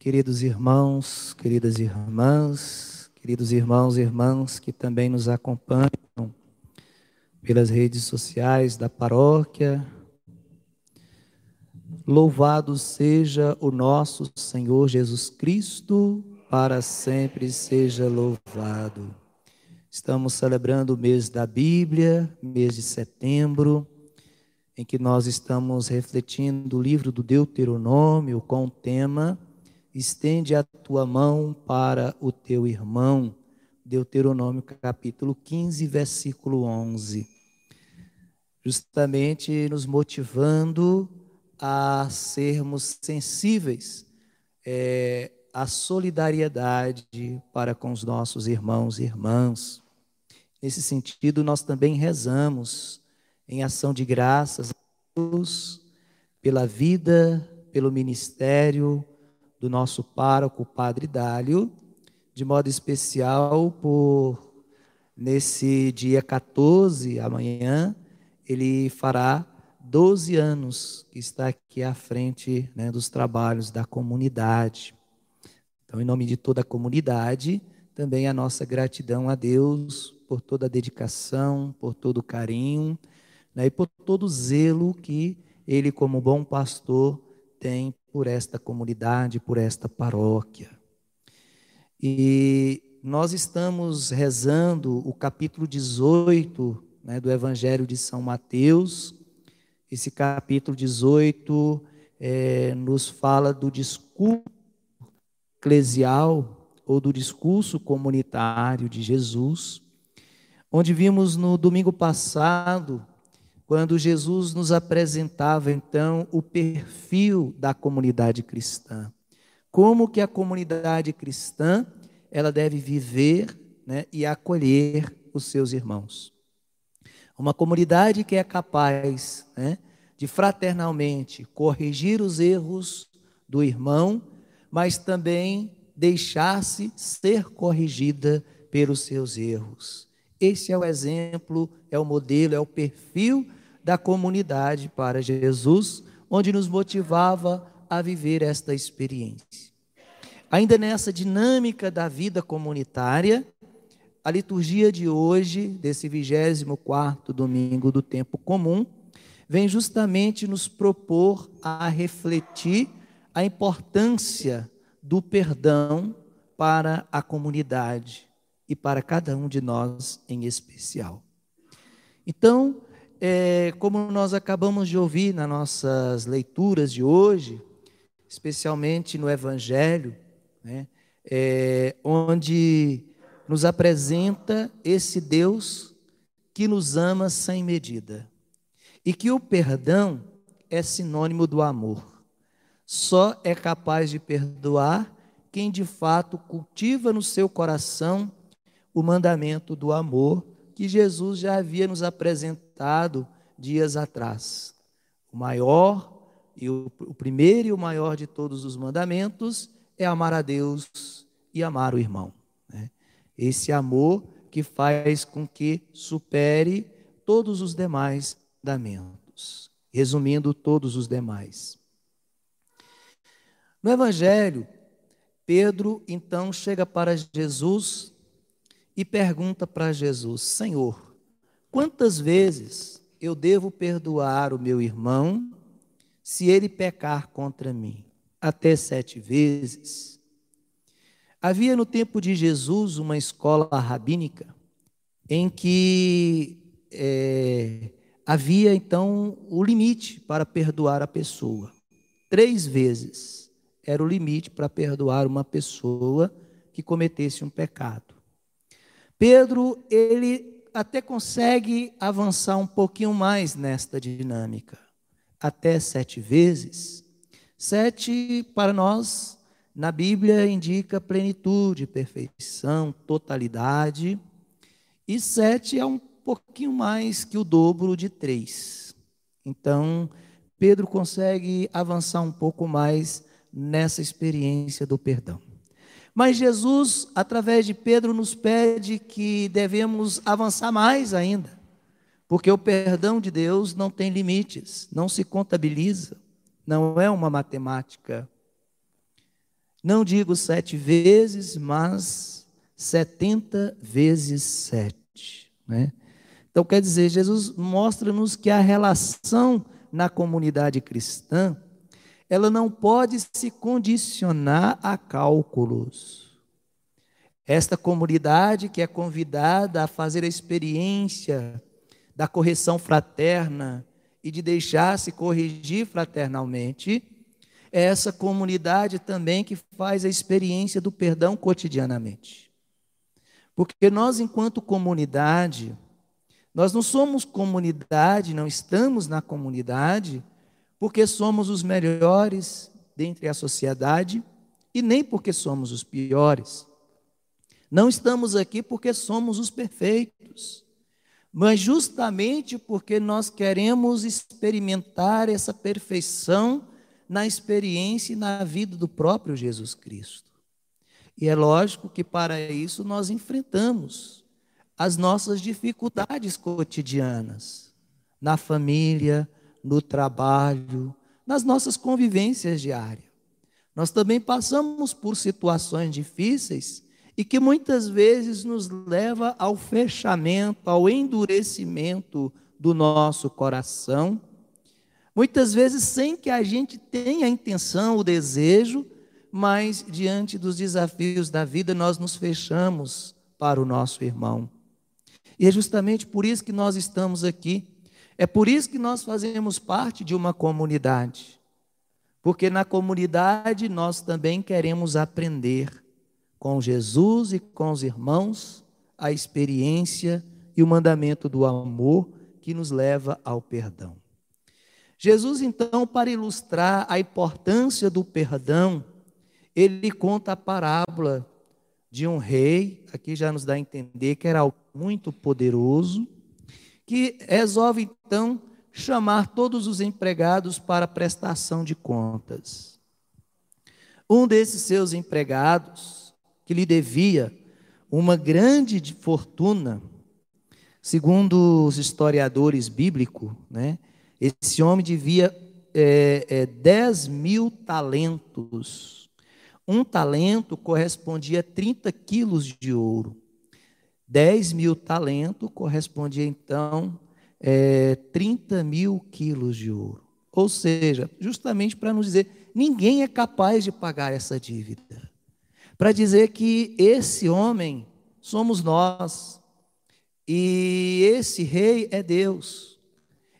Queridos irmãos, queridas irmãs, queridos irmãos e irmãs que também nos acompanham pelas redes sociais da paróquia, louvado seja o nosso Senhor Jesus Cristo, para sempre seja louvado. Estamos celebrando o mês da Bíblia, mês de setembro, em que nós estamos refletindo o livro do Deuteronômio com o tema Estende a tua mão para o teu irmão. Deuteronômio capítulo 15, versículo 11. Justamente nos motivando a sermos sensíveis é, à solidariedade para com os nossos irmãos e irmãs. Nesse sentido, nós também rezamos em ação de graças a Deus pela vida, pelo ministério do nosso pároco, Padre Dálio, de modo especial por nesse dia 14, amanhã, ele fará 12 anos que está aqui à frente né, dos trabalhos da comunidade. Então, em nome de toda a comunidade, também a nossa gratidão a Deus por toda a dedicação, por todo o carinho né, e por todo o zelo que ele, como bom pastor, tem por esta comunidade, por esta paróquia. E nós estamos rezando o capítulo 18 né, do Evangelho de São Mateus. Esse capítulo 18 é, nos fala do discurso eclesial ou do discurso comunitário de Jesus, onde vimos no domingo passado quando Jesus nos apresentava então o perfil da comunidade cristã. Como que a comunidade cristã ela deve viver né, e acolher os seus irmãos. Uma comunidade que é capaz né, de fraternalmente corrigir os erros do irmão, mas também deixar-se ser corrigida pelos seus erros. Esse é o exemplo, é o modelo, é o perfil da comunidade para Jesus, onde nos motivava a viver esta experiência. Ainda nessa dinâmica da vida comunitária, a liturgia de hoje, desse 24 domingo do tempo comum, vem justamente nos propor a refletir a importância do perdão para a comunidade e para cada um de nós em especial. Então, é, como nós acabamos de ouvir nas nossas leituras de hoje, especialmente no Evangelho, né, é, onde nos apresenta esse Deus que nos ama sem medida e que o perdão é sinônimo do amor. Só é capaz de perdoar quem de fato cultiva no seu coração o mandamento do amor que Jesus já havia nos apresentado dias atrás. O maior e o, o primeiro e o maior de todos os mandamentos é amar a Deus e amar o irmão. Né? Esse amor que faz com que supere todos os demais mandamentos. Resumindo, todos os demais. No Evangelho, Pedro então chega para Jesus e pergunta para Jesus: Senhor, quantas vezes eu devo perdoar o meu irmão se ele pecar contra mim? Até sete vezes. Havia no tempo de Jesus uma escola rabínica em que é, havia então o limite para perdoar a pessoa. Três vezes era o limite para perdoar uma pessoa que cometesse um pecado. Pedro, ele até consegue avançar um pouquinho mais nesta dinâmica, até sete vezes. Sete, para nós, na Bíblia, indica plenitude, perfeição, totalidade. E sete é um pouquinho mais que o dobro de três. Então, Pedro consegue avançar um pouco mais nessa experiência do perdão. Mas Jesus, através de Pedro, nos pede que devemos avançar mais ainda, porque o perdão de Deus não tem limites, não se contabiliza, não é uma matemática. Não digo sete vezes, mas setenta vezes sete. Né? Então, quer dizer, Jesus mostra-nos que a relação na comunidade cristã, ela não pode se condicionar a cálculos. Esta comunidade que é convidada a fazer a experiência da correção fraterna e de deixar-se corrigir fraternalmente, é essa comunidade também que faz a experiência do perdão cotidianamente. Porque nós, enquanto comunidade, nós não somos comunidade, não estamos na comunidade, porque somos os melhores dentre a sociedade e nem porque somos os piores. Não estamos aqui porque somos os perfeitos, mas justamente porque nós queremos experimentar essa perfeição na experiência e na vida do próprio Jesus Cristo. E é lógico que para isso nós enfrentamos as nossas dificuldades cotidianas, na família, no trabalho, nas nossas convivências diárias. Nós também passamos por situações difíceis e que muitas vezes nos leva ao fechamento, ao endurecimento do nosso coração Muitas vezes sem que a gente tenha a intenção, o desejo, mas diante dos desafios da vida nós nos fechamos para o nosso irmão. E é justamente por isso que nós estamos aqui. É por isso que nós fazemos parte de uma comunidade. Porque na comunidade nós também queremos aprender com Jesus e com os irmãos a experiência e o mandamento do amor que nos leva ao perdão. Jesus, então, para ilustrar a importância do perdão, ele conta a parábola de um rei, aqui já nos dá a entender que era muito poderoso, que resolve então chamar todos os empregados para prestação de contas. Um desses seus empregados, que lhe devia uma grande fortuna, segundo os historiadores bíblicos, né, esse homem devia é, é, 10 mil talentos. Um talento correspondia a 30 quilos de ouro. 10 mil talentos correspondia, então, é, 30 mil quilos de ouro. Ou seja, justamente para nos dizer, ninguém é capaz de pagar essa dívida. Para dizer que esse homem somos nós. E esse rei é Deus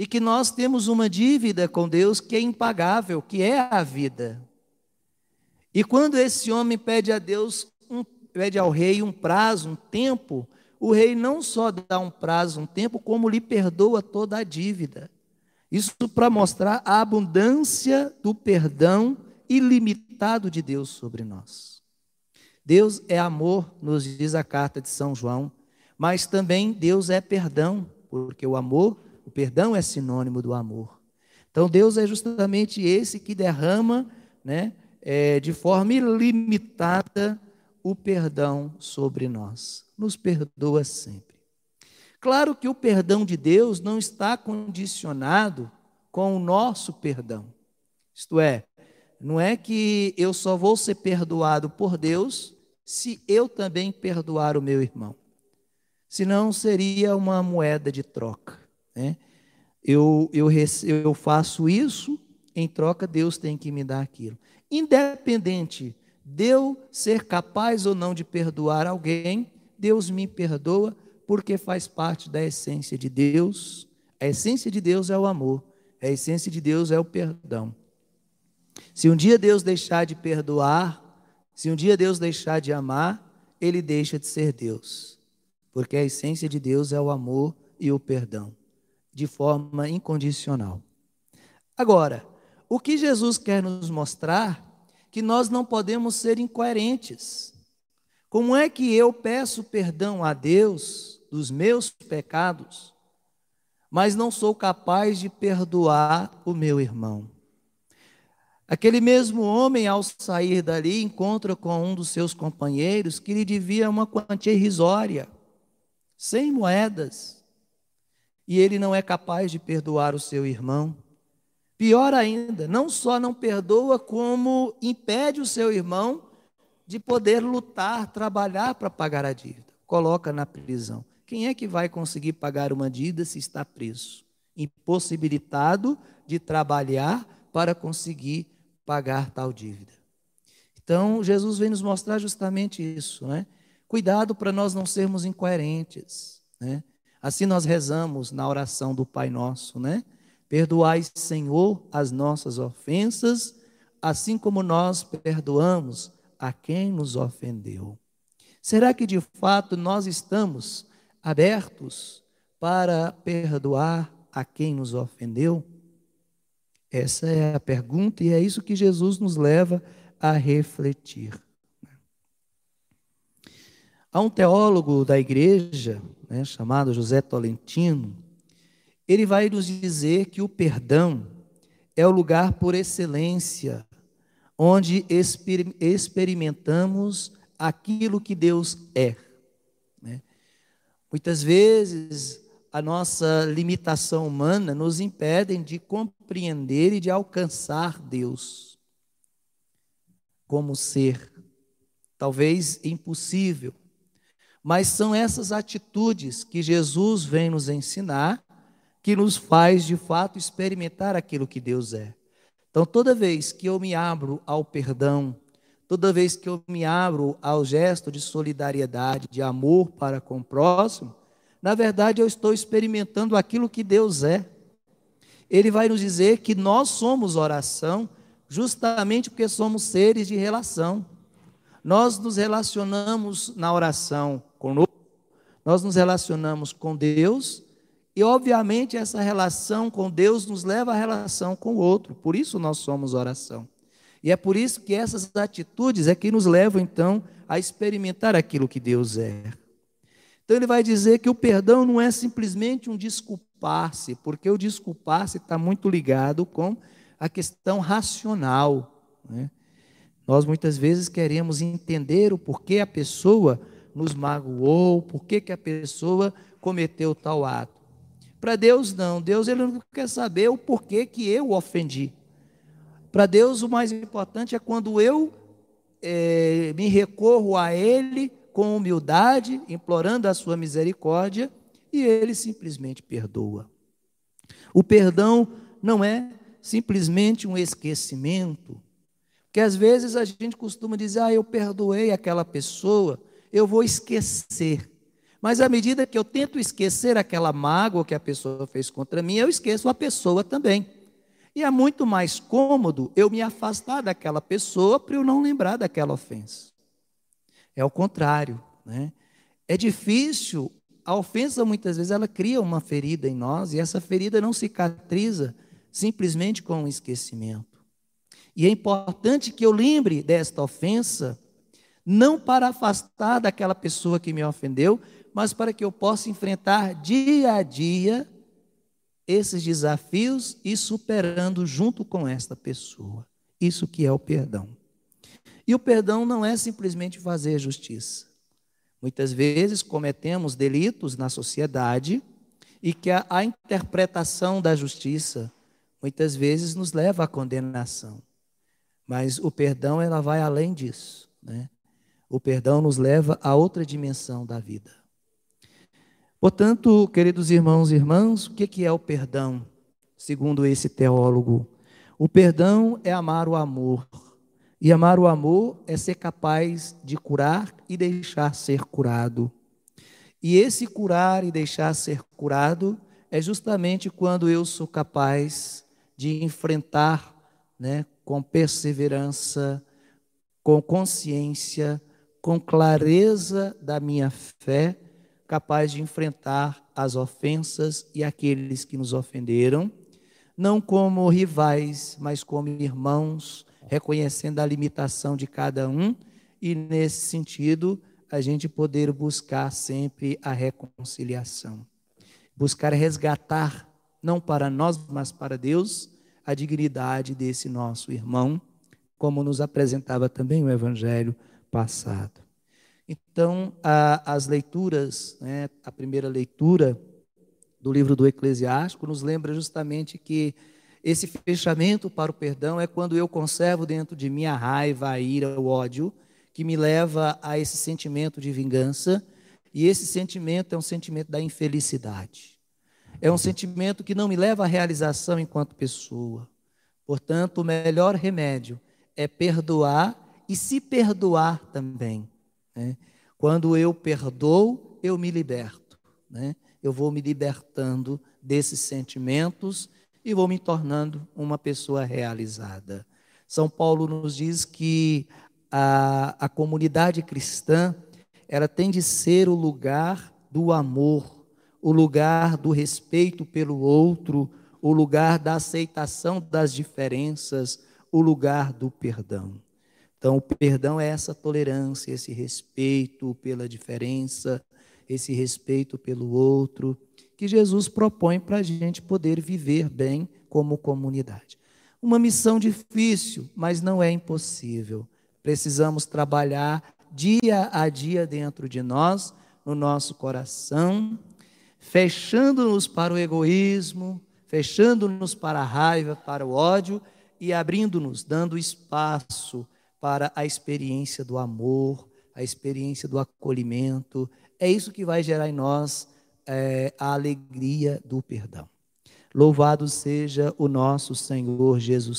e que nós temos uma dívida com Deus que é impagável, que é a vida. E quando esse homem pede a Deus, pede ao rei um prazo, um tempo, o rei não só dá um prazo, um tempo, como lhe perdoa toda a dívida. Isso para mostrar a abundância do perdão ilimitado de Deus sobre nós. Deus é amor, nos diz a carta de São João, mas também Deus é perdão, porque o amor o perdão é sinônimo do amor. Então Deus é justamente esse que derrama, né, é, de forma ilimitada o perdão sobre nós. Nos perdoa sempre. Claro que o perdão de Deus não está condicionado com o nosso perdão. Isto é, não é que eu só vou ser perdoado por Deus se eu também perdoar o meu irmão. Senão seria uma moeda de troca. Né? Eu, eu, eu faço isso, em troca, Deus tem que me dar aquilo. Independente de eu ser capaz ou não de perdoar alguém, Deus me perdoa porque faz parte da essência de Deus. A essência de Deus é o amor, a essência de Deus é o perdão. Se um dia Deus deixar de perdoar, se um dia Deus deixar de amar, ele deixa de ser Deus, porque a essência de Deus é o amor e o perdão de forma incondicional. Agora, o que Jesus quer nos mostrar que nós não podemos ser incoerentes. Como é que eu peço perdão a Deus dos meus pecados, mas não sou capaz de perdoar o meu irmão? Aquele mesmo homem, ao sair dali, encontra com um dos seus companheiros que lhe devia uma quantia irrisória, sem moedas e ele não é capaz de perdoar o seu irmão. Pior ainda, não só não perdoa, como impede o seu irmão de poder lutar, trabalhar para pagar a dívida. Coloca na prisão. Quem é que vai conseguir pagar uma dívida se está preso? Impossibilitado de trabalhar para conseguir pagar tal dívida. Então, Jesus vem nos mostrar justamente isso, né? Cuidado para nós não sermos incoerentes, né? Assim nós rezamos na oração do Pai Nosso, né? Perdoai, Senhor, as nossas ofensas, assim como nós perdoamos a quem nos ofendeu. Será que de fato nós estamos abertos para perdoar a quem nos ofendeu? Essa é a pergunta e é isso que Jesus nos leva a refletir. Há um teólogo da igreja, né, chamado José Tolentino, ele vai nos dizer que o perdão é o lugar por excelência onde exper experimentamos aquilo que Deus é. Né? Muitas vezes a nossa limitação humana nos impede de compreender e de alcançar Deus como ser. Talvez impossível. Mas são essas atitudes que Jesus vem nos ensinar que nos faz de fato experimentar aquilo que Deus é. Então, toda vez que eu me abro ao perdão, toda vez que eu me abro ao gesto de solidariedade, de amor para com o próximo, na verdade eu estou experimentando aquilo que Deus é. Ele vai nos dizer que nós somos oração, justamente porque somos seres de relação. Nós nos relacionamos na oração conosco, nós nos relacionamos com Deus, e obviamente essa relação com Deus nos leva à relação com o outro, por isso nós somos oração. E é por isso que essas atitudes é que nos levam então a experimentar aquilo que Deus é. Então ele vai dizer que o perdão não é simplesmente um desculpar-se, porque o desculpar-se está muito ligado com a questão racional. Né? Nós muitas vezes queremos entender o porquê a pessoa nos magoou, porquê que a pessoa cometeu tal ato. Para Deus não, Deus ele não quer saber o porquê que eu ofendi. Para Deus o mais importante é quando eu é, me recorro a Ele com humildade, implorando a sua misericórdia, e ele simplesmente perdoa. O perdão não é simplesmente um esquecimento, que às vezes a gente costuma dizer, ah, eu perdoei aquela pessoa, eu vou esquecer. Mas à medida que eu tento esquecer aquela mágoa que a pessoa fez contra mim, eu esqueço a pessoa também. E é muito mais cômodo eu me afastar daquela pessoa para eu não lembrar daquela ofensa. É o contrário, né? É difícil, a ofensa muitas vezes ela cria uma ferida em nós e essa ferida não cicatriza simplesmente com o esquecimento. E é importante que eu lembre desta ofensa, não para afastar daquela pessoa que me ofendeu, mas para que eu possa enfrentar dia a dia esses desafios e superando junto com esta pessoa. Isso que é o perdão. E o perdão não é simplesmente fazer justiça. Muitas vezes cometemos delitos na sociedade e que a, a interpretação da justiça muitas vezes nos leva à condenação. Mas o perdão ela vai além disso, né? O perdão nos leva a outra dimensão da vida. Portanto, queridos irmãos e irmãs, o que é o perdão, segundo esse teólogo? O perdão é amar o amor. E amar o amor é ser capaz de curar e deixar ser curado. E esse curar e deixar ser curado é justamente quando eu sou capaz de enfrentar, né, com perseverança, com consciência, com clareza da minha fé, capaz de enfrentar as ofensas e aqueles que nos ofenderam, não como rivais, mas como irmãos reconhecendo a limitação de cada um e, nesse sentido, a gente poder buscar sempre a reconciliação. Buscar resgatar, não para nós, mas para Deus, a dignidade desse nosso irmão, como nos apresentava também o Evangelho passado. Então, a, as leituras, né, a primeira leitura do livro do Eclesiástico, nos lembra justamente que esse fechamento para o perdão é quando eu conservo dentro de mim a raiva, a ira, o ódio, que me leva a esse sentimento de vingança, e esse sentimento é um sentimento da infelicidade. É um sentimento que não me leva à realização enquanto pessoa. Portanto, o melhor remédio é perdoar e se perdoar também. Né? Quando eu perdoo, eu me liberto. Né? Eu vou me libertando desses sentimentos e vou me tornando uma pessoa realizada. São Paulo nos diz que a, a comunidade cristã ela tem de ser o lugar do amor, o lugar do respeito pelo outro, o lugar da aceitação das diferenças, o lugar do perdão. Então, o perdão é essa tolerância, esse respeito pela diferença, esse respeito pelo outro, que Jesus propõe para a gente poder viver bem como comunidade. Uma missão difícil, mas não é impossível. Precisamos trabalhar dia a dia dentro de nós, no nosso coração, fechando-nos para o egoísmo, fechando-nos para a raiva, para o ódio e abrindo-nos, dando espaço para a experiência do amor, a experiência do acolhimento. É isso que vai gerar em nós é, a alegria do perdão. Louvado seja o nosso Senhor Jesus